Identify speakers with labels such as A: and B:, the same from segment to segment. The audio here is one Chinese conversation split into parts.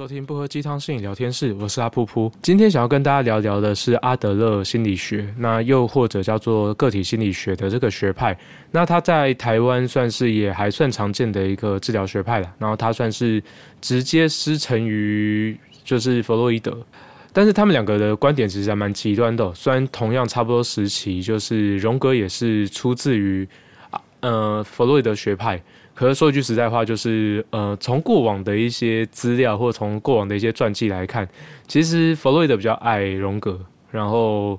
A: 收听不喝鸡汤心理聊天室，我是阿噗噗。今天想要跟大家聊聊的是阿德勒心理学，那又或者叫做个体心理学的这个学派。那它在台湾算是也还算常见的一个治疗学派了。然后它算是直接师承于就是弗洛伊德，但是他们两个的观点其实还蛮极端的。虽然同样差不多时期，就是荣格也是出自于呃弗洛伊德学派。可是说一句实在话，就是呃，从过往的一些资料或从过往的一些传记来看，其实弗洛伊德比较爱荣格，然后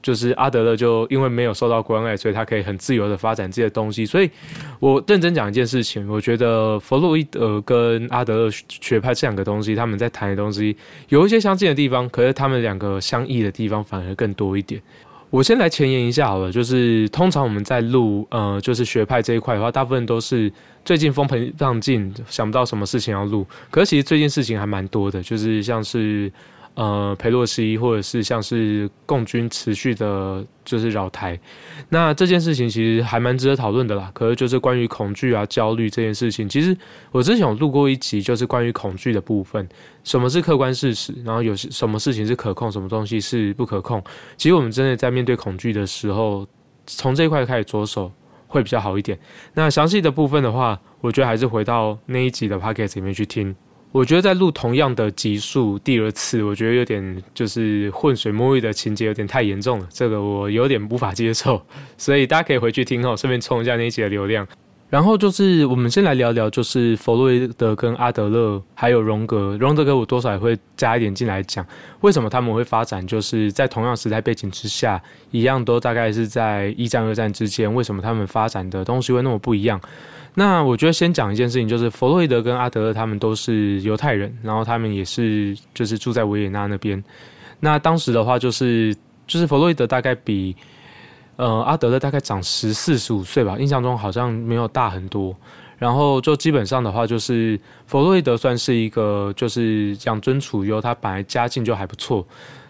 A: 就是阿德勒就因为没有受到关爱，所以他可以很自由的发展这些东西。所以我认真讲一件事情，我觉得弗洛伊德跟阿德勒学派这两个东西，他们在谈的东西有一些相近的地方，可是他们两个相异的地方反而更多一点。我先来前言一下好了，就是通常我们在录呃，就是学派这一块的话，大部分都是最近风平浪静，想不到什么事情要录。可是其实最近事情还蛮多的，就是像是。呃，裴洛西或者是像是共军持续的，就是扰台，那这件事情其实还蛮值得讨论的啦。可是就是关于恐惧啊、焦虑这件事情，其实我之前有录过一集，就是关于恐惧的部分，什么是客观事实，然后有什么事情是可控，什么东西是不可控。其实我们真的在面对恐惧的时候，从这一块开始着手会比较好一点。那详细的部分的话，我觉得还是回到那一集的 p o c k e t 里面去听。我觉得在录同样的集数第二次，我觉得有点就是浑水摸鱼的情节有点太严重了，这个我有点无法接受，所以大家可以回去听哦，顺便冲一下那一集的流量。然后就是我们先来聊聊，就是弗洛伊德跟阿德勒还有荣格，荣格我多少也会加一点进来讲，为什么他们会发展，就是在同样时代背景之下，一样都大概是在一战二战之间，为什么他们发展的东西会那么不一样？那我觉得先讲一件事情，就是弗洛伊德跟阿德勒他们都是犹太人，然后他们也是就是住在维也纳那边。那当时的话，就是就是弗洛伊德大概比呃阿德勒大概长十四十五岁吧，印象中好像没有大很多。然后就基本上的话，就是弗洛伊德算是一个就是养尊处优，他本来家境就还不错。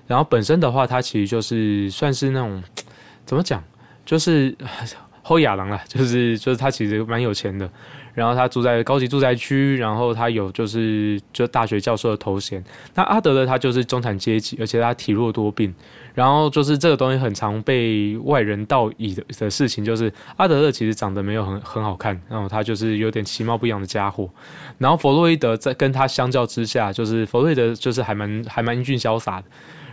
A: 然后本身的话，他其实就是算是那种怎么讲，就是。后亚郎啦，就是就是他其实蛮有钱的，然后他住在高级住宅区，然后他有就是就大学教授的头衔。那阿德勒他就是中产阶级，而且他体弱多病，然后就是这个东西很常被外人道以的的事情，就是阿德勒其实长得没有很很好看，然后他就是有点其貌不扬的家伙。然后弗洛伊德在跟他相较之下，就是弗洛伊德就是还蛮还蛮英俊潇洒的。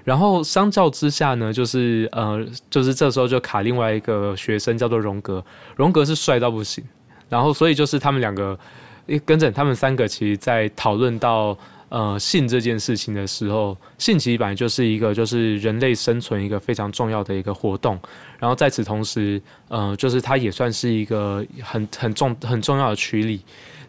A: 然后相较之下呢，就是呃，就是这时候就卡另外一个学生叫做荣格，荣格是帅到不行。然后所以就是他们两个，跟着他们三个，其实在讨论到呃性这件事情的时候，性其实本来就是一个就是人类生存一个非常重要的一个活动。然后在此同时，呃，就是它也算是一个很很重很重要的驱力。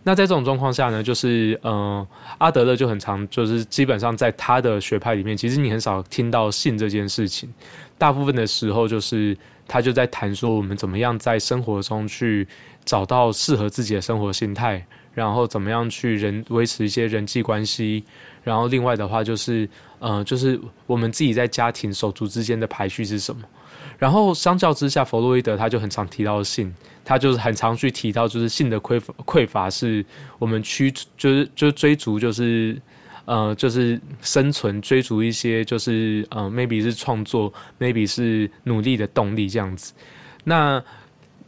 A: 那在这种状况下呢，就是呃，阿德勒就很常，就是基本上在他的学派里面，其实你很少听到性这件事情，大部分的时候就是他就在谈说我们怎么样在生活中去找到适合自己的生活心态，然后怎么样去人维持一些人际关系，然后另外的话就是呃，就是我们自己在家庭手足之间的排序是什么。然后相较之下，弗洛伊德他就很常提到性，他就是很常去提到，就是性的匮乏匮乏是我们驱就是就追逐就是呃就是生存追逐一些就是呃 maybe 是创作 maybe 是努力的动力这样子。那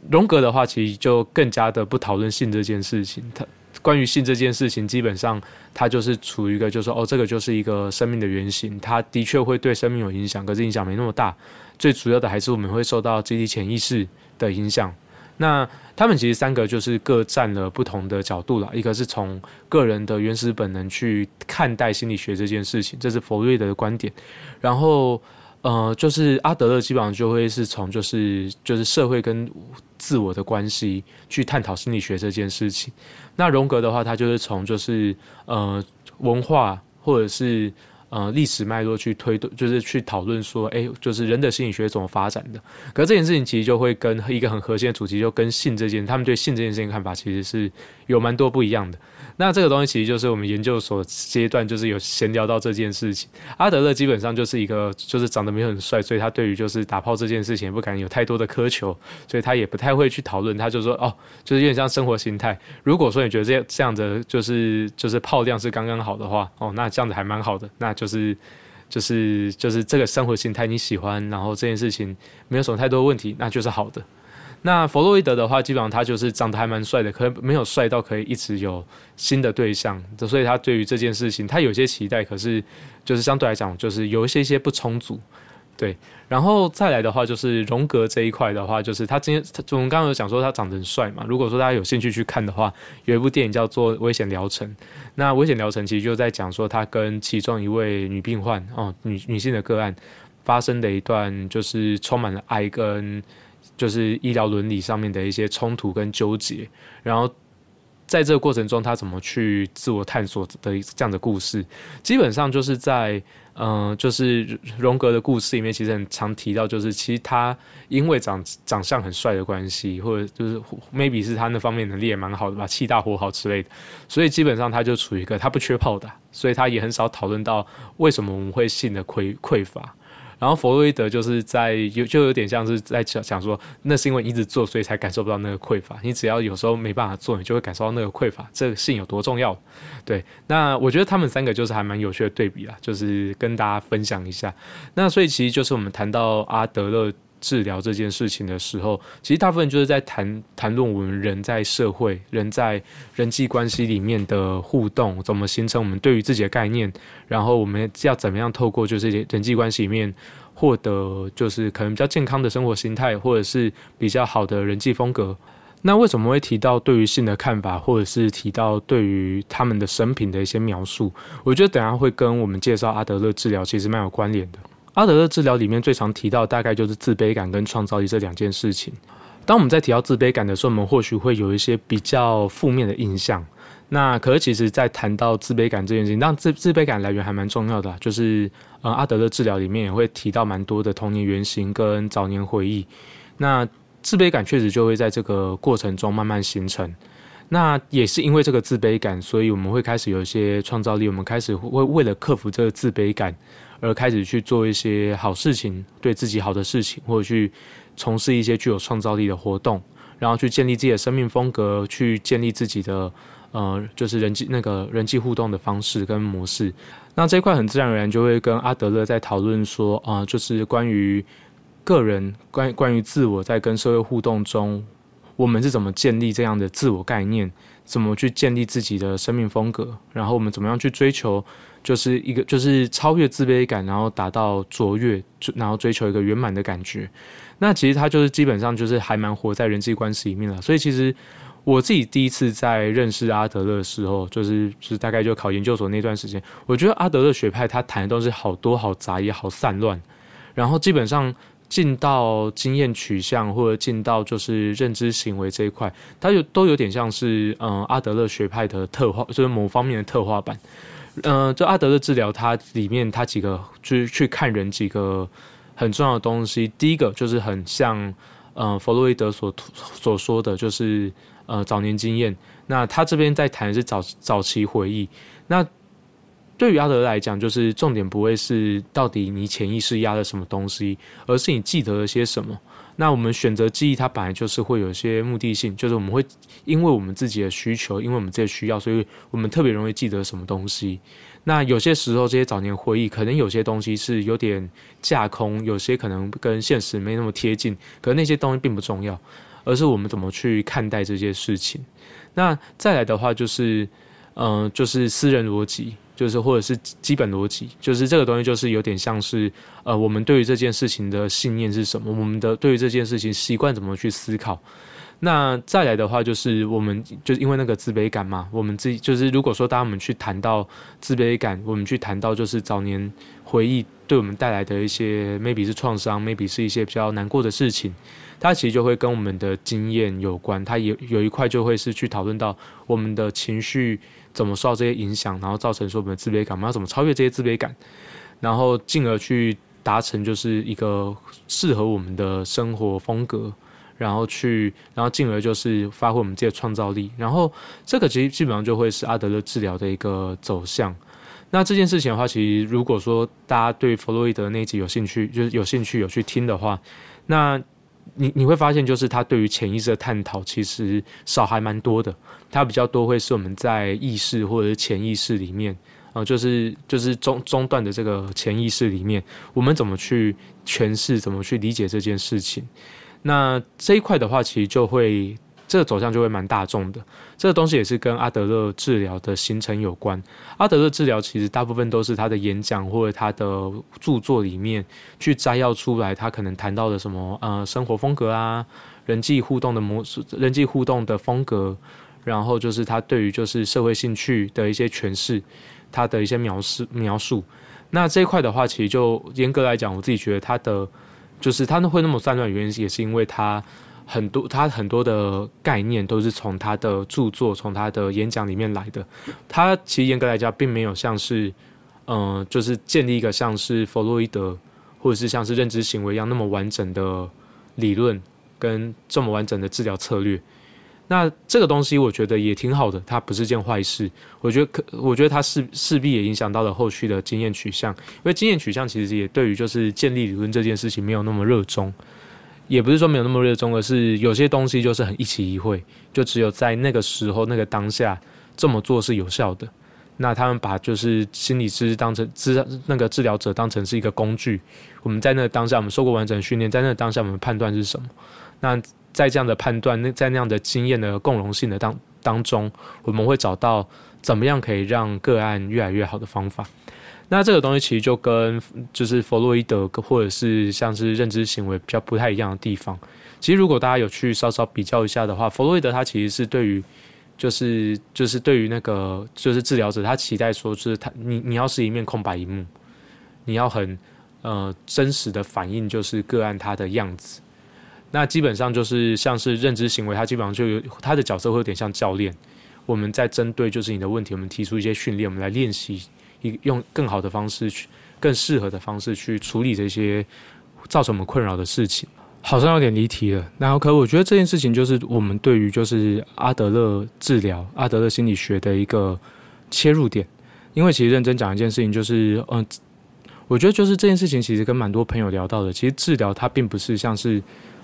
A: 荣格的话，其实就更加的不讨论性这件事情，他关于性这件事情，基本上他就是处于一个就是说哦，这个就是一个生命的原型，它的确会对生命有影响，可是影响没那么大。最主要的还是我们会受到集体潜意识的影响。那他们其实三个就是各占了不同的角度了。一个是从个人的原始本能去看待心理学这件事情，这是弗洛伊德的观点。然后，呃，就是阿德勒基本上就会是从就是就是社会跟自我的关系去探讨心理学这件事情。那荣格的话，他就是从就是呃文化或者是。呃历史脉络去推动，就是去讨论说，哎，就是人的心理学怎么发展的。可这件事情其实就会跟一个很核心的主题，就跟性这件，他们对性这件事情看法其实是有蛮多不一样的。那这个东西其实就是我们研究所阶段，就是有闲聊到这件事情。阿德勒基本上就是一个，就是长得没有很帅，所以他对于就是打炮这件事情也不敢有太多的苛求，所以他也不太会去讨论。他就说，哦，就是有点像生活心态。如果说你觉得这样这样的就是就是炮量是刚刚好的话，哦，那这样子还蛮好的。那就是就是就是这个生活心态你喜欢，然后这件事情没有什么太多问题，那就是好的。那弗洛伊德的话，基本上他就是长得还蛮帅的，可没有帅到可以一直有新的对象，所以他对于这件事情他有些期待，可是就是相对来讲就是有一些些不充足，对。然后再来的话，就是荣格这一块的话，就是他今天我们刚刚有讲说他长得很帅嘛，如果说大家有兴趣去看的话，有一部电影叫做《危险疗程》，那《危险疗程》其实就在讲说他跟其中一位女病患哦女女性的个案发生的一段就是充满了爱跟。就是医疗伦理上面的一些冲突跟纠结，然后在这个过程中，他怎么去自我探索的这样的故事，基本上就是在嗯，就是荣格的故事里面，其实很常提到，就是其实他因为长长相很帅的关系，或者就是 maybe 是他那方面能力也蛮好的吧，气大活好之类的，所以基本上他就处于一个他不缺炮的，所以他也很少讨论到为什么我们会性的匮匮乏。然后弗洛伊德就是在有就有点像是在讲讲说，那是因为一直做，所以才感受不到那个匮乏。你只要有时候没办法做，你就会感受到那个匮乏。这个性有多重要？对，那我觉得他们三个就是还蛮有趣的对比啦，就是跟大家分享一下。那所以其实就是我们谈到阿德勒。治疗这件事情的时候，其实大部分就是在谈谈论我们人在社会、人在人际关系里面的互动，怎么形成我们对于自己的概念，然后我们要怎么样透过就是人际关系里面获得就是可能比较健康的生活心态，或者是比较好的人际风格。那为什么会提到对于性的看法，或者是提到对于他们的生平的一些描述？我觉得等下会跟我们介绍阿德勒治疗其实蛮有关联的。阿德勒治疗里面最常提到，大概就是自卑感跟创造力这两件事情。当我们在提到自卑感的时候，我们或许会有一些比较负面的印象。那可是其实，在谈到自卑感这件事情，那自自卑感来源还蛮重要的，就是呃，阿德勒治疗里面也会提到蛮多的童年原型跟早年回忆。那自卑感确实就会在这个过程中慢慢形成。那也是因为这个自卑感，所以我们会开始有一些创造力，我们开始会为了克服这个自卑感。而开始去做一些好事情，对自己好的事情，或者去从事一些具有创造力的活动，然后去建立自己的生命风格，去建立自己的呃，就是人际那个人际互动的方式跟模式。那这一块很自然而然就会跟阿德勒在讨论说啊，就是关于个人关关于自我在跟社会互动中，我们是怎么建立这样的自我概念，怎么去建立自己的生命风格，然后我们怎么样去追求。就是一个，就是超越自卑感，然后达到卓越，然后追求一个圆满的感觉。那其实他就是基本上就是还蛮活在人际关系里面了。所以其实我自己第一次在认识阿德勒的时候，就是就是大概就考研究所那段时间，我觉得阿德勒学派他谈的都是好多好杂也好散乱，然后基本上进到经验取向或者进到就是认知行为这一块，它就都有点像是嗯阿德勒学派的特化，就是某方面的特化版。嗯，就阿德的治疗，它里面它几个就是去看人几个很重要的东西。第一个就是很像，嗯，弗洛伊德所所说的就是呃早年经验。那他这边在谈的是早早期回忆。那对于阿德来讲，就是重点不会是到底你潜意识压了什么东西，而是你记得了些什么。那我们选择记忆，它本来就是会有一些目的性，就是我们会因为我们自己的需求，因为我们自己的需要，所以我们特别容易记得什么东西。那有些时候，这些早年回忆，可能有些东西是有点架空，有些可能跟现实没那么贴近，可那些东西并不重要，而是我们怎么去看待这些事情。那再来的话，就是，嗯，就是私人逻辑。就是或者是基本逻辑，就是这个东西就是有点像是，呃，我们对于这件事情的信念是什么？我们的对于这件事情习惯怎么去思考？那再来的话，就是我们就是因为那个自卑感嘛，我们自己就是如果说当我们去谈到自卑感，我们去谈到就是早年回忆对我们带来的一些 maybe 是创伤，maybe 是一些比较难过的事情，它其实就会跟我们的经验有关。它有有一块就会是去讨论到我们的情绪怎么受到这些影响，然后造成说我们的自卑感，我们要怎么超越这些自卑感，然后进而去达成就是一个适合我们的生活风格。然后去，然后进而就是发挥我们自己的创造力。然后这个其实基本上就会是阿德勒治疗的一个走向。那这件事情的话，其实如果说大家对弗洛伊德那一集有兴趣，就是有兴趣有去听的话，那你你会发现，就是他对于潜意识的探讨其实少还蛮多的。他比较多会是我们在意识或者潜意识里面，呃，就是就是中中段的这个潜意识里面，我们怎么去诠释，怎么去理解这件事情。那这一块的话，其实就会这个走向就会蛮大众的。这个东西也是跟阿德勒治疗的形成有关。阿德勒治疗其实大部分都是他的演讲或者他的著作里面去摘要出来，他可能谈到的什么呃生活风格啊、人际互动的模式、人际互动的风格，然后就是他对于就是社会兴趣的一些诠释，他的一些描述描述。那这一块的话，其实就严格来讲，我自己觉得他的。就是他会那么散乱，原因也是因为他很多他很多的概念都是从他的著作、从他的演讲里面来的。他其实严格来讲，并没有像是，嗯，就是建立一个像是弗洛伊德或者是像是认知行为一样那么完整的理论跟这么完整的治疗策略。那这个东西我觉得也挺好的，它不是件坏事。我觉得可，我觉得它势势必也影响到了后续的经验取向，因为经验取向其实也对于就是建立理论这件事情没有那么热衷，也不是说没有那么热衷，而是有些东西就是很一期一会，就只有在那个时候那个当下这么做是有效的。那他们把就是心理师当成治那个治疗者当成是一个工具，我们在那个当下我们受过完整训练，在那个当下我们判断是什么？那。在这样的判断，那在那样的经验的共融性的当当中，我们会找到怎么样可以让个案越来越好的方法。那这个东西其实就跟就是弗洛伊德或者是像是认知行为比较不太一样的地方。其实如果大家有去稍稍比较一下的话，弗洛伊德他其实是对于就是就是对于那个就是治疗者，他期待说就是他你你要是一面空白一幕，你要很呃真实的反映就是个案他的样子。那基本上就是像是认知行为，它基本上就有它的角色会有点像教练。我们在针对就是你的问题，我们提出一些训练，我们来练习一用更好的方式去、更适合的方式去处理这些造成我们困扰的事情。好像有点离题了。然后，可我觉得这件事情就是我们对于就是阿德勒治疗、阿德勒心理学的一个切入点。因为其实认真讲一件事情，就是嗯，我觉得就是这件事情其实跟蛮多朋友聊到的，其实治疗它并不是像是。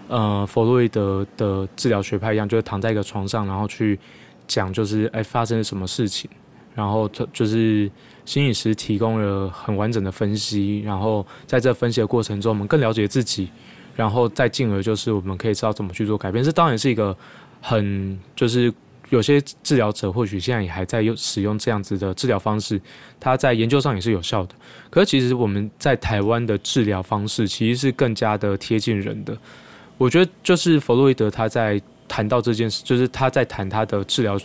A: 呃，弗洛伊德的治疗学派一样，就是躺在一个床上，然后去讲，就是哎发生了什么事情，然后他就是心理师提供了很完整的分析，然后在这分析的过程中，我们更了解自己，然后再进而就是我们可以知道怎么去做改变。这当然是一个很就是有些治疗者或许现在也还在用使用这样子的治疗方式，它在研究上也是有效的。可是其实我们在台湾的治疗方式其实是更加的贴近人的。我觉得就是弗洛伊德他在谈到这件事，就是他在谈他的治疗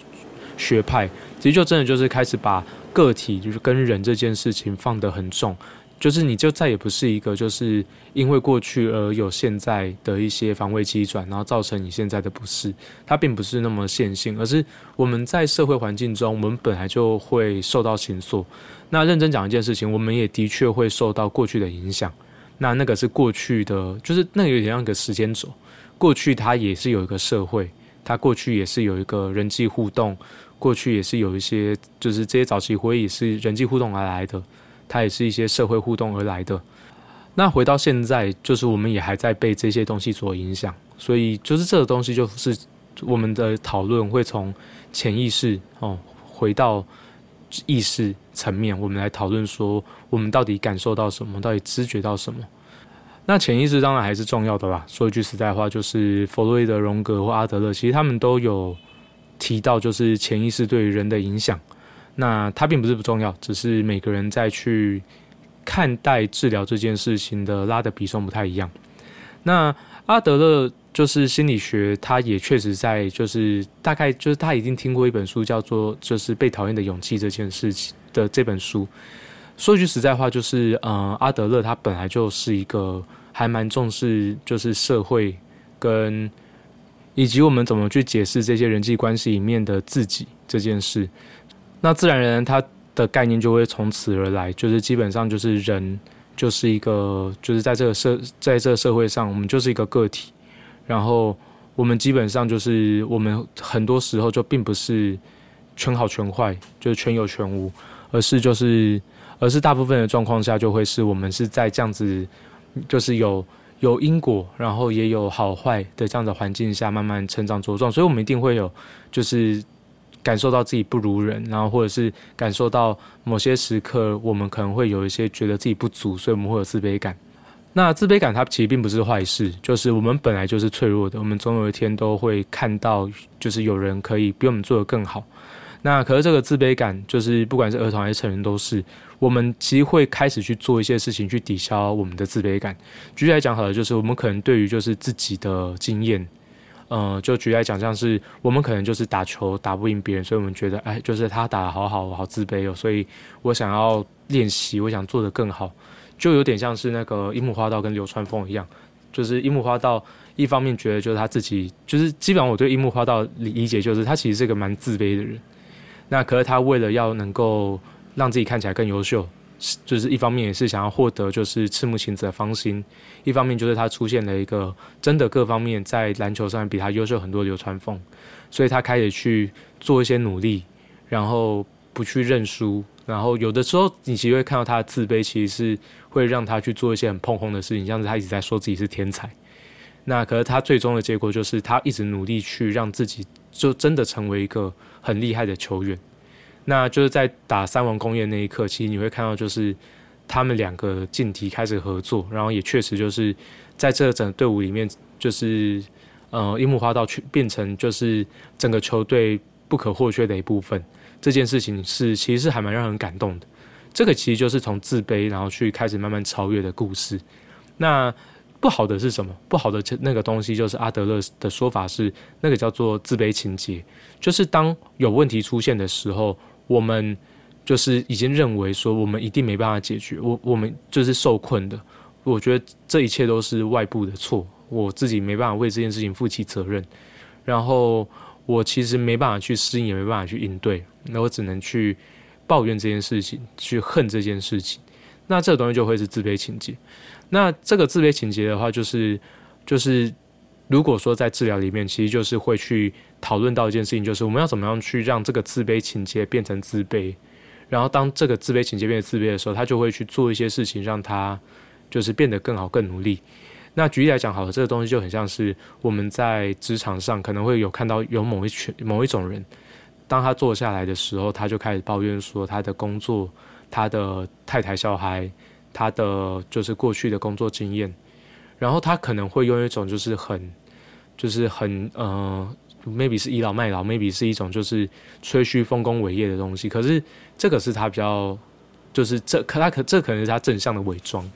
A: 学派，其实就真的就是开始把个体就是跟人这件事情放得很重，就是你就再也不是一个就是因为过去而有现在的一些防卫机转，然后造成你现在的不适，它并不是那么线性，而是我们在社会环境中，我们本来就会受到刑诉。那认真讲一件事情，我们也的确会受到过去的影响。那那个是过去的，就是那个有点像一个时间轴。过去它也是有一个社会，它过去也是有一个人际互动，过去也是有一些，就是这些早期回忆是人际互动而来的，它也是一些社会互动而来的。那回到现在，就是我们也还在被这些东西所影响，所以就是这个东西就是我们的讨论会从潜意识哦回到。意识层面，我们来讨论说，我们到底感受到什么，到底知觉到什么？那潜意识当然还是重要的啦。说一句实在话，就是弗洛伊德、荣格或阿德勒，其实他们都有提到，就是潜意识对人的影响。那它并不是不重要，只是每个人在去看待治疗这件事情的拉的比重不太一样。那阿德勒。就是心理学，他也确实在，就是大概就是他已经听过一本书，叫做《就是被讨厌的勇气》这件事情的这本书，说句实在话，就是呃，阿德勒他本来就是一个还蛮重视就是社会跟以及我们怎么去解释这些人际关系里面的自己这件事。那自然而然，他的概念就会从此而来，就是基本上就是人就是一个就是在这个社在这个社会上，我们就是一个个体，然后我们基本上就是我们很多时候就并不是全好全坏，就是全有全无，而是就是。而是大部分的状况下，就会是我们是在这样子，就是有有因果，然后也有好坏的这样的环境下慢慢成长茁壮，所以我们一定会有，就是感受到自己不如人，然后或者是感受到某些时刻，我们可能会有一些觉得自己不足，所以我们会有自卑感。那自卑感它其实并不是坏事，就是我们本来就是脆弱的，我们总有一天都会看到，就是有人可以比我们做得更好。那可是这个自卑感，就是不管是儿童还是成人都是。我们其实会开始去做一些事情去抵消我们的自卑感。举例来讲，好了，就是我们可能对于就是自己的经验，呃，就举例来讲，像是我们可能就是打球打不赢别人，所以我们觉得，哎，就是他打得好好，我好自卑哦，所以我想要练习，我想做得更好，就有点像是那个樱木花道跟流川枫一样，就是樱木花道一方面觉得就是他自己，就是基本上我对樱木花道理解就是他其实是个蛮自卑的人，那可是他为了要能够。让自己看起来更优秀，就是一方面也是想要获得就是赤木晴子的芳心，一方面就是他出现了一个真的各方面在篮球上比他优秀很多流川枫，所以他开始去做一些努力，然后不去认输，然后有的时候你其实会看到他的自卑，其实是会让他去做一些很碰轰的事情，像是他一直在说自己是天才，那可是他最终的结果就是他一直努力去让自己就真的成为一个很厉害的球员。那就是在打三王工业那一刻，其实你会看到，就是他们两个劲敌开始合作，然后也确实就是在这整个队伍里面，就是呃樱木花道去变成就是整个球队不可或缺的一部分。这件事情是其实是还蛮让人感动的。这个其实就是从自卑，然后去开始慢慢超越的故事。那不好的是什么？不好的那个东西就是阿德勒的说法是，那个叫做自卑情节，就是当有问题出现的时候。我们就是已经认为说，我们一定没办法解决，我我们就是受困的。我觉得这一切都是外部的错，我自己没办法为这件事情负起责任。然后我其实没办法去适应，也没办法去应对，那我只能去抱怨这件事情，去恨这件事情。那这个东西就会是自卑情节。那这个自卑情节的话，就是就是如果说在治疗里面，其实就是会去。讨论到一件事情，就是我们要怎么样去让这个自卑情节变成自卑，然后当这个自卑情节变成自卑的时候，他就会去做一些事情，让他就是变得更好、更努力。那举例来讲，好了，这个东西就很像是我们在职场上可能会有看到有某一群某一种人，当他坐下来的时候，他就开始抱怨说他的工作、他的太太、小孩、他的就是过去的工作经验，然后他可能会用一种就是很就是很呃。maybe 是倚老卖老，maybe 是一种就是吹嘘丰功伟业的东西。可是这个是他比较，就是这可他可这可能是他正向的伪装，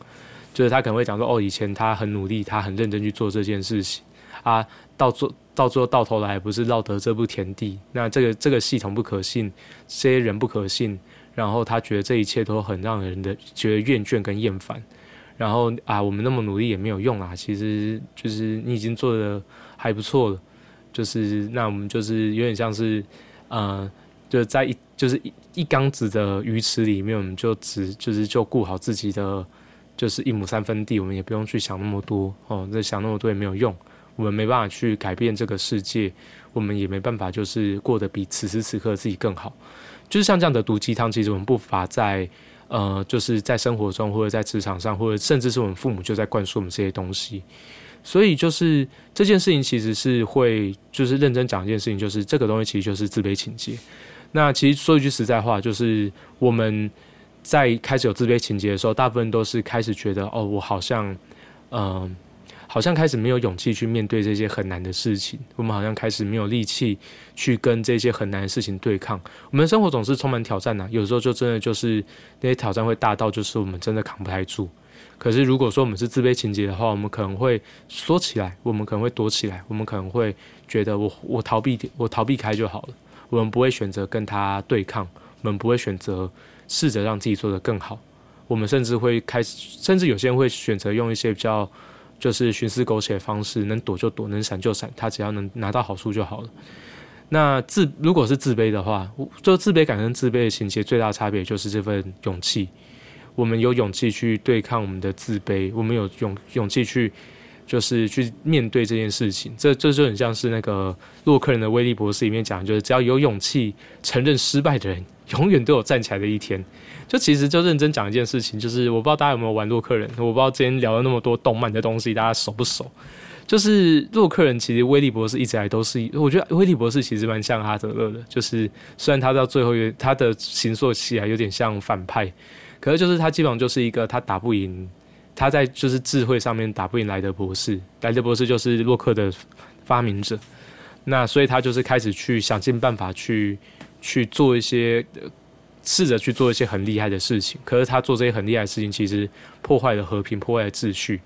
A: 就是他可能会讲说哦，以前他很努力，他很认真去做这件事情啊，到做到最后到头来不是落得这步田地。那这个这个系统不可信，这些人不可信，然后他觉得这一切都很让人的觉得厌倦跟厌烦。然后啊，我们那么努力也没有用啊，其实就是你已经做的还不错了。就是那我们就是有点像是，呃，就在一就是一一缸子的鱼池里面，我们就只就是就顾好自己的，就是一亩三分地，我们也不用去想那么多哦，这想那么多也没有用，我们没办法去改变这个世界，我们也没办法就是过得比此时此刻自己更好，就是像这样的毒鸡汤，其实我们不乏在呃，就是在生活中或者在职场上，或者甚至是我们父母就在灌输我们这些东西。所以就是这件事情其实是会，就是认真讲一件事情，就是这个东西其实就是自卑情节。那其实说一句实在话，就是我们在开始有自卑情节的时候，大部分都是开始觉得，哦，我好像，嗯，好像开始没有勇气去面对这些很难的事情，我们好像开始没有力气去跟这些很难的事情对抗。我们的生活总是充满挑战呐，有时候就真的就是那些挑战会大到，就是我们真的扛不太住。可是，如果说我们是自卑情节的话，我们可能会缩起来，我们可能会躲起来，我们可能会觉得我我逃避我逃避开就好了。我们不会选择跟他对抗，我们不会选择试着让自己做得更好，我们甚至会开始，甚至有些人会选择用一些比较就是徇私苟且的方式，能躲就躲，能闪就闪，他只要能拿到好处就好了。那自如果是自卑的话，就自卑感跟自卑的情节最大差别就是这份勇气。我们有勇气去对抗我们的自卑，我们有勇勇气去。就是去面对这件事情，这这就很像是那个洛克人的威利博士里面讲，就是只要有勇气承认失败的人，永远都有站起来的一天。就其实就认真讲一件事情，就是我不知道大家有没有玩洛克人，我不知道今天聊了那么多动漫的东西，大家熟不熟？就是洛克人其实威利博士一直来都是，我觉得威利博士其实蛮像哈德勒的，就是虽然他到最后他的形塑起来有点像反派，可是就是他基本上就是一个他打不赢。他在就是智慧上面打不赢莱德博士，莱德博士就是洛克的发明者，那所以他就是开始去想尽办法去去做一些，试着去做一些很厉害的事情。可是他做这些很厉害的事情，其实破坏了和平，破坏了秩序。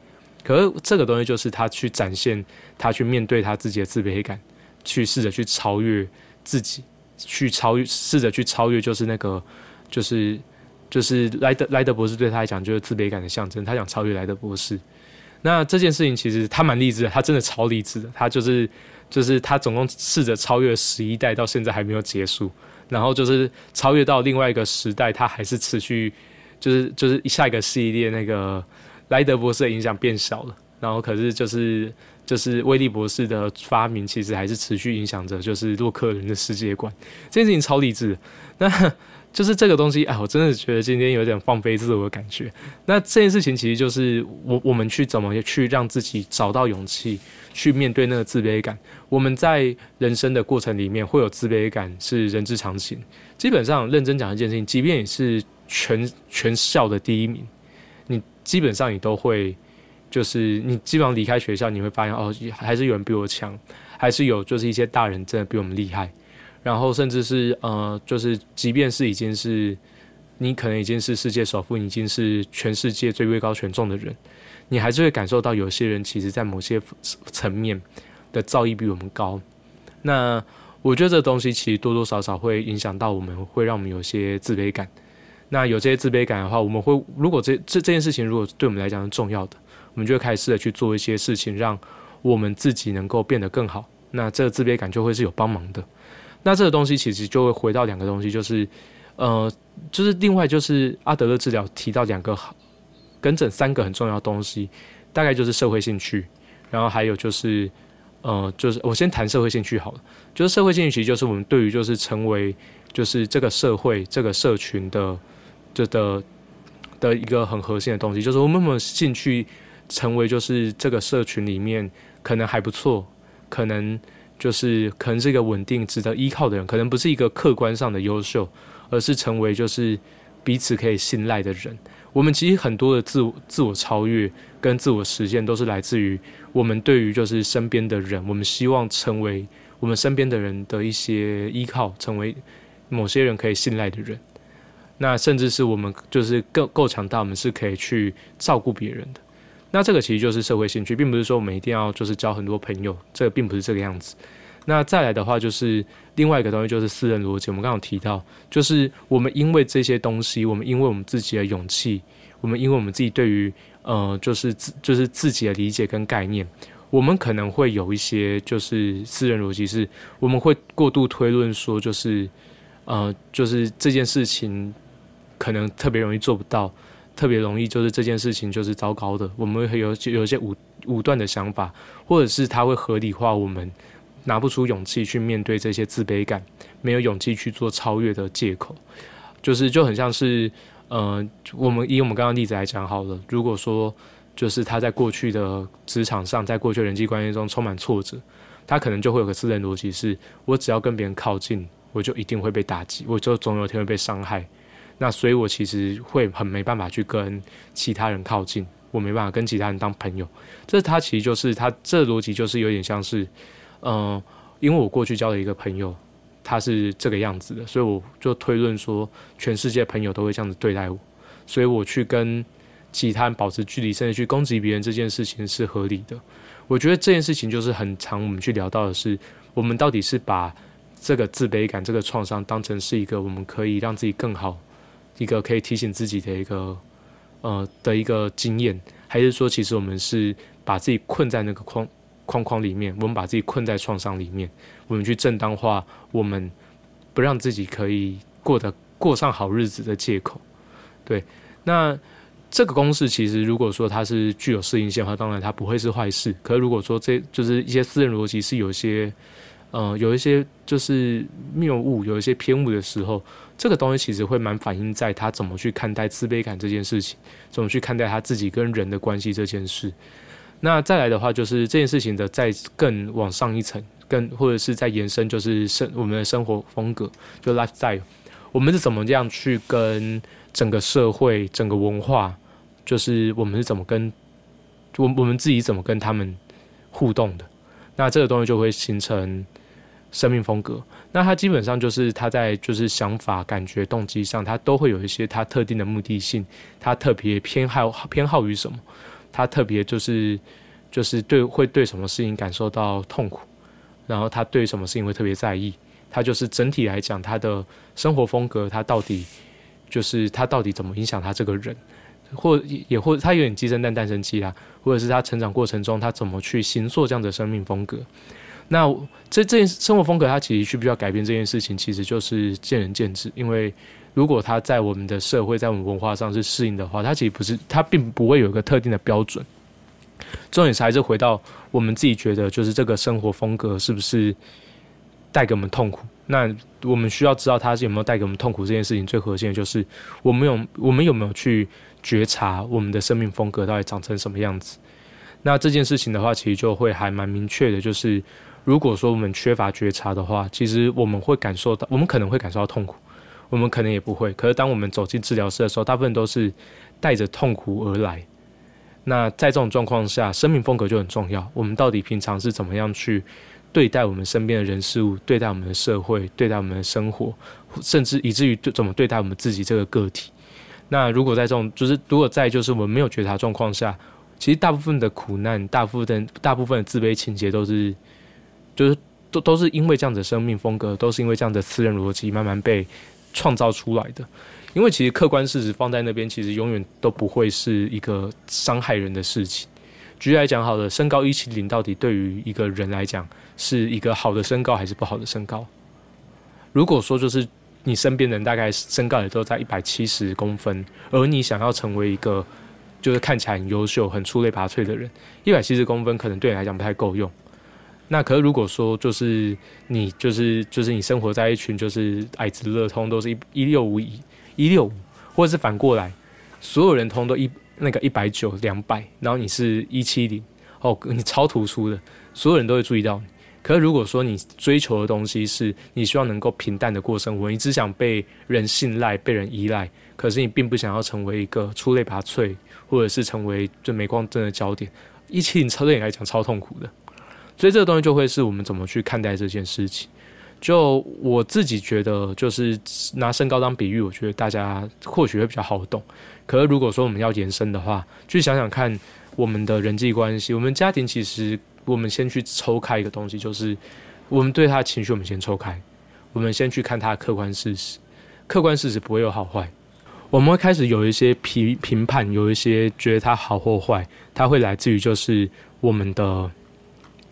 A: 可是这个东西就是他去展现，他去面对他自己的自卑感，去试着去超越自己，去超越，试着去超越，就是那个就是。就是莱德莱德博士对他来讲就是自卑感的象征，他想超越莱德博士。那这件事情其实他蛮励志的，他真的超励志的。他就是就是他总共试着超越十一代，到现在还没有结束。然后就是超越到另外一个时代，它还是持续就是就是下一个系列那个莱德博士的影响变小了。然后可是就是就是威利博士的发明，其实还是持续影响着就是洛克人的世界观。这件事情超励志。那。就是这个东西，哎，我真的觉得今天有点放飞自我的感觉。那这件事情其实就是我我们去怎么去让自己找到勇气去面对那个自卑感。我们在人生的过程里面会有自卑感，是人之常情。基本上认真讲一件事情，即便你是全全校的第一名，你基本上你都会，就是你基本上离开学校，你会发现哦，还是有人比我强，还是有就是一些大人真的比我们厉害。然后甚至是呃，就是即便是已经是你可能已经是世界首富，已经是全世界最位高权重的人，你还是会感受到有些人其实在某些层面的造诣比我们高。那我觉得这东西其实多多少少会影响到我们，会让我们有些自卑感。那有这些自卑感的话，我们会如果这这这件事情如果对我们来讲是重要的，我们就会开始试着去做一些事情，让我们自己能够变得更好。那这个自卑感就会是有帮忙的。那这个东西其实就会回到两个东西，就是，呃，就是另外就是阿德勒治疗提到两个跟诊三个很重要东西，大概就是社会兴趣，然后还有就是，呃，就是我先谈社会兴趣好了，就是社会兴趣其实就是我们对于就是成为就是这个社会这个社群的这的的一个很核心的东西，就是我们有没有兴趣成为就是这个社群里面可能还不错，可能。就是可能是一个稳定、值得依靠的人，可能不是一个客观上的优秀，而是成为就是彼此可以信赖的人。我们其实很多的自我、自我超越跟自我实现，都是来自于我们对于就是身边的人，我们希望成为我们身边的人的一些依靠，成为某些人可以信赖的人。那甚至是我们就是够够强大，我们是可以去照顾别人的。那这个其实就是社会兴趣，并不是说我们一定要就是交很多朋友，这个并不是这个样子。那再来的话，就是另外一个东西，就是私人逻辑。我们刚刚提到，就是我们因为这些东西，我们因为我们自己的勇气，我们因为我们自己对于呃，就是自就是自己的理解跟概念，我们可能会有一些就是私人逻辑，是我们会过度推论说，就是呃，就是这件事情可能特别容易做不到。特别容易，就是这件事情就是糟糕的，我们会有有一些武武断的想法，或者是他会合理化我们拿不出勇气去面对这些自卑感，没有勇气去做超越的借口，就是就很像是，呃，我们以我们刚刚例子来讲好了，如果说就是他在过去的职场上，在过去人际关系中充满挫折，他可能就会有个私人逻辑是，我只要跟别人靠近，我就一定会被打击，我就总有一天会被伤害。那所以，我其实会很没办法去跟其他人靠近，我没办法跟其他人当朋友。这他其实就是他这逻辑就是有点像是，嗯，因为我过去交了一个朋友，他是这个样子的，所以我就推论说，全世界朋友都会这样子对待我，所以我去跟其他人保持距离，甚至去攻击别人这件事情是合理的。我觉得这件事情就是很常我们去聊到的是，我们到底是把这个自卑感、这个创伤当成是一个我们可以让自己更好。一个可以提醒自己的一个呃的一个经验，还是说其实我们是把自己困在那个框框框里面，我们把自己困在创伤里面，我们去正当化我们不让自己可以过得过上好日子的借口。对，那这个公式其实如果说它是具有适应性的话，当然它不会是坏事。可是如果说这就是一些私人逻辑是有些。呃，有一些就是谬误，有一些偏误的时候，这个东西其实会蛮反映在他怎么去看待自卑感这件事情，怎么去看待他自己跟人的关系这件事。那再来的话，就是这件事情的再更往上一层，更或者是在延伸，就是生我们的生活风格，就 lifestyle，我们是怎么样去跟整个社会、整个文化，就是我们是怎么跟我我们自己怎么跟他们互动的。那这个东西就会形成。生命风格，那他基本上就是他在就是想法、感觉、动机上，他都会有一些他特定的目的性，他特别偏好偏好于什么，他特别就是就是对会对什么事情感受到痛苦，然后他对什么事情会特别在意，他就是整体来讲他的生活风格，他到底就是他到底怎么影响他这个人，或也或他有点鸡生蛋蛋生鸡啦，或者是他成长过程中他怎么去形塑这样的生命风格。那这这件生活风格，它其实需不需要改变这件事情，其实就是见仁见智。因为如果它在我们的社会、在我们文化上是适应的话，它其实不是，它并不会有一个特定的标准。重点是还是回到我们自己觉得，就是这个生活风格是不是带给我们痛苦？那我们需要知道它是有没有带给我们痛苦这件事情，最核心的就是我们有我们有没有去觉察我们的生命风格到底长成什么样子？那这件事情的话，其实就会还蛮明确的，就是。如果说我们缺乏觉察的话，其实我们会感受到，我们可能会感受到痛苦，我们可能也不会。可是当我们走进治疗室的时候，大部分都是带着痛苦而来。那在这种状况下，生命风格就很重要。我们到底平常是怎么样去对待我们身边的人事物，对待我们的社会，对待我们的生活，甚至以至于怎么对待我们自己这个个体？那如果在这种，就是如果在就是我们没有觉察状况下，其实大部分的苦难，大部分大部分的自卑情节都是。就是都都是因为这样的生命风格，都是因为这样的私人逻辑慢慢被创造出来的。因为其实客观事实放在那边，其实永远都不会是一个伤害人的事情。举例来讲，好了，身高一七零到底对于一个人来讲是一个好的身高还是不好的身高？如果说就是你身边人大概身高也都在一百七十公分，而你想要成为一个就是看起来很优秀、很出类拔萃的人，一百七十公分可能对你来讲不太够用。那可是如果说就是你就是就是你生活在一群就是矮子乐通都是一一六五一一六五，或者是反过来，所有人通都一那个一百九两百，然后你是一七零哦，你超突出的，所有人都会注意到你。可是如果说你追求的东西是你希望能够平淡的过生活，你只想被人信赖、被人依赖，可是你并不想要成为一个出类拔萃，或者是成为就镁光灯的焦点，一七零超对你来讲超痛苦的。所以这个东西就会是我们怎么去看待这件事情。就我自己觉得，就是拿身高当比喻，我觉得大家或许会比较好懂。可是如果说我们要延伸的话，去想想看我们的人际关系，我们家庭其实我们先去抽开一个东西，就是我们对他的情绪，我们先抽开，我们先去看他的客观事实。客观事实不会有好坏，我们会开始有一些评评判，有一些觉得他好或坏，它会来自于就是我们的。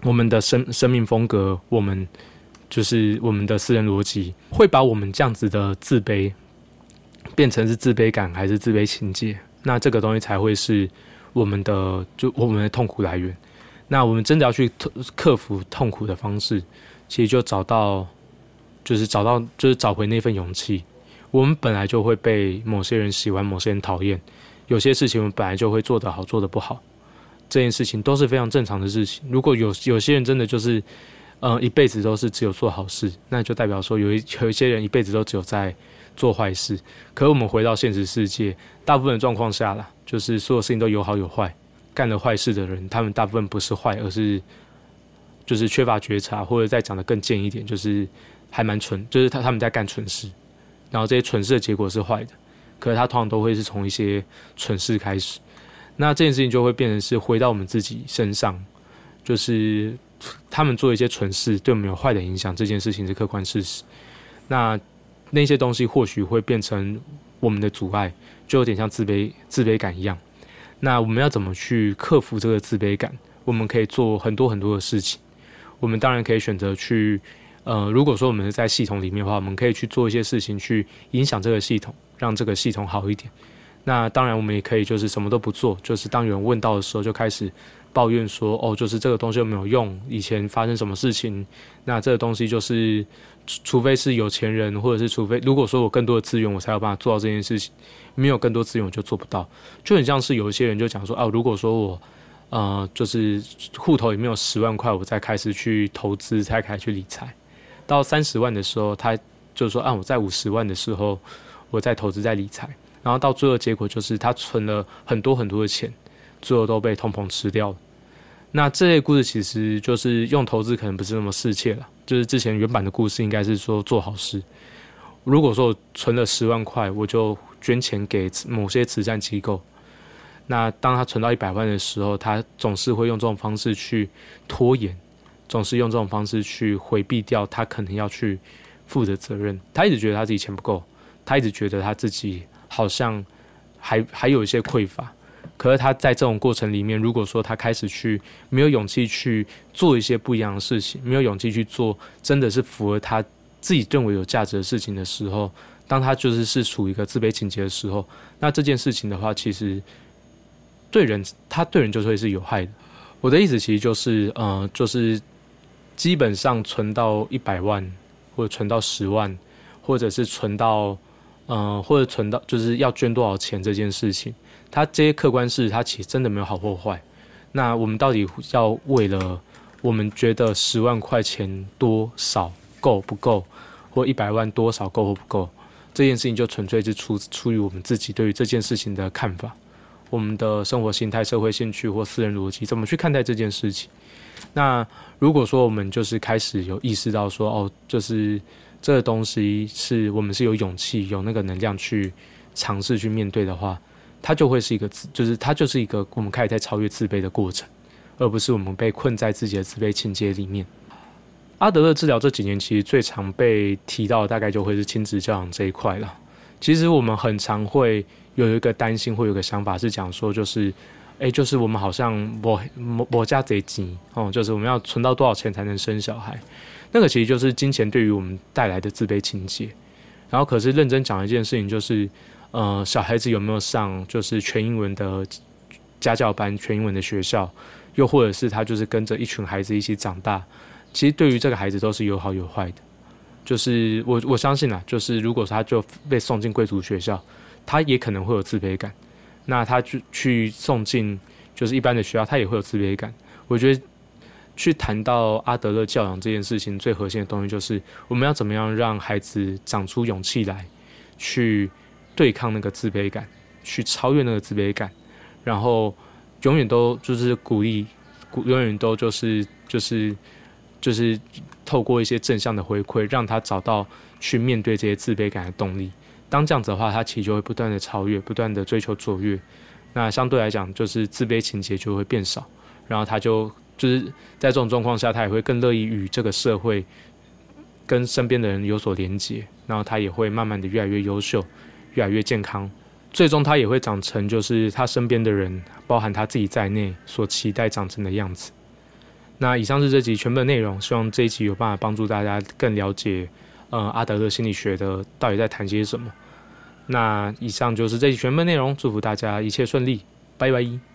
A: 我们的生生命风格，我们就是我们的私人逻辑，会把我们这样子的自卑变成是自卑感还是自卑情节？那这个东西才会是我们的就我们的痛苦来源。那我们真的要去克服痛苦的方式，其实就找到就是找到就是找回那份勇气。我们本来就会被某些人喜欢，某些人讨厌，有些事情我们本来就会做得好，做得不好。这件事情都是非常正常的事情。如果有有些人真的就是，呃，一辈子都是只有做好事，那就代表说有一 有一些人一辈子都只有在做坏事。可我们回到现实世界，大部分状况下啦，就是所有事情都有好有坏。干了坏事的人，他们大部分不是坏，而是就是缺乏觉察，或者再讲的更贱一点，就是还蛮蠢，就是他他们在干蠢事。然后这些蠢事的结果是坏的，可是他通常都会是从一些蠢事开始。那这件事情就会变成是回到我们自己身上，就是他们做一些蠢事对我们有坏的影响，这件事情是客观事实。那那些东西或许会变成我们的阻碍，就有点像自卑自卑感一样。那我们要怎么去克服这个自卑感？我们可以做很多很多的事情。我们当然可以选择去，呃，如果说我们是在系统里面的话，我们可以去做一些事情去影响这个系统，让这个系统好一点。那当然，我们也可以就是什么都不做，就是当有人问到的时候，就开始抱怨说：“哦，就是这个东西又没有用，以前发生什么事情？那这个东西就是，除非是有钱人，或者是除非如果说我更多的资源，我才有办法做到这件事情。没有更多资源，我就做不到。就很像是有一些人就讲说：哦，如果说我，呃，就是户头里面有十万块，我再开始去投资，才开始去理财。到三十万的时候，他就说：啊，我在五十万的时候，我再投资再理财。”然后到最后结果就是他存了很多很多的钱，最后都被通膨吃掉了。那这类故事其实就是用投资可能不是那么适切了。就是之前原版的故事应该是说做好事。如果说我存了十万块，我就捐钱给某些慈善机构。那当他存到一百万的时候，他总是会用这种方式去拖延，总是用这种方式去回避掉他可能要去负的责任。他一直觉得他自己钱不够，他一直觉得他自己。好像还还有一些匮乏，可是他在这种过程里面，如果说他开始去没有勇气去做一些不一样的事情，没有勇气去做真的是符合他自己认为有价值的事情的时候，当他就是是处于一个自卑情节的时候，那这件事情的话，其实对人他对人就会是有害的。我的意思其实就是，呃，就是基本上存到一百万，或者存到十万，或者是存到。嗯，或者存到就是要捐多少钱这件事情，它这些客观事，它其实真的没有好或坏。那我们到底要为了我们觉得十万块钱多少够不够，或一百万多少够或不够，这件事情就纯粹是出出于我们自己对于这件事情的看法，我们的生活心态、社会兴趣或私人逻辑怎么去看待这件事情。那如果说我们就是开始有意识到说，哦，就是。这个东西是我们是有勇气、有那个能量去尝试去面对的话，它就会是一个自，就是它就是一个我们开始在超越自卑的过程，而不是我们被困在自己的自卑情节里面。阿德勒治疗这几年其实最常被提到，大概就会是亲子教养这一块了。其实我们很常会有一个担心，会有个想法是讲说，就是，哎，就是我们好像我我我家贼急哦，就是我们要存到多少钱才能生小孩。那个其实就是金钱对于我们带来的自卑情节，然后可是认真讲一件事情，就是呃，小孩子有没有上就是全英文的家教班、全英文的学校，又或者是他就是跟着一群孩子一起长大，其实对于这个孩子都是有好有坏的。就是我我相信啊，就是如果他就被送进贵族学校，他也可能会有自卑感；那他去去送进就是一般的学校，他也会有自卑感。我觉得。去谈到阿德勒教养这件事情，最核心的东西就是我们要怎么样让孩子长出勇气来，去对抗那个自卑感，去超越那个自卑感，然后永远都就是鼓励，永远都就是就是就是透过一些正向的回馈，让他找到去面对这些自卑感的动力。当这样子的话，他其实就会不断的超越，不断的追求卓越。那相对来讲，就是自卑情节就会变少，然后他就。就是在这种状况下，他也会更乐意与这个社会、跟身边的人有所连接，然后他也会慢慢的越来越优秀，越来越健康，最终他也会长成就是他身边的人，包含他自己在内所期待长成的样子。那以上是这集全部的内容，希望这一集有办法帮助大家更了解，呃，阿德勒心理学的到底在谈些什么。那以上就是这集全部内容，祝福大家一切顺利，拜拜。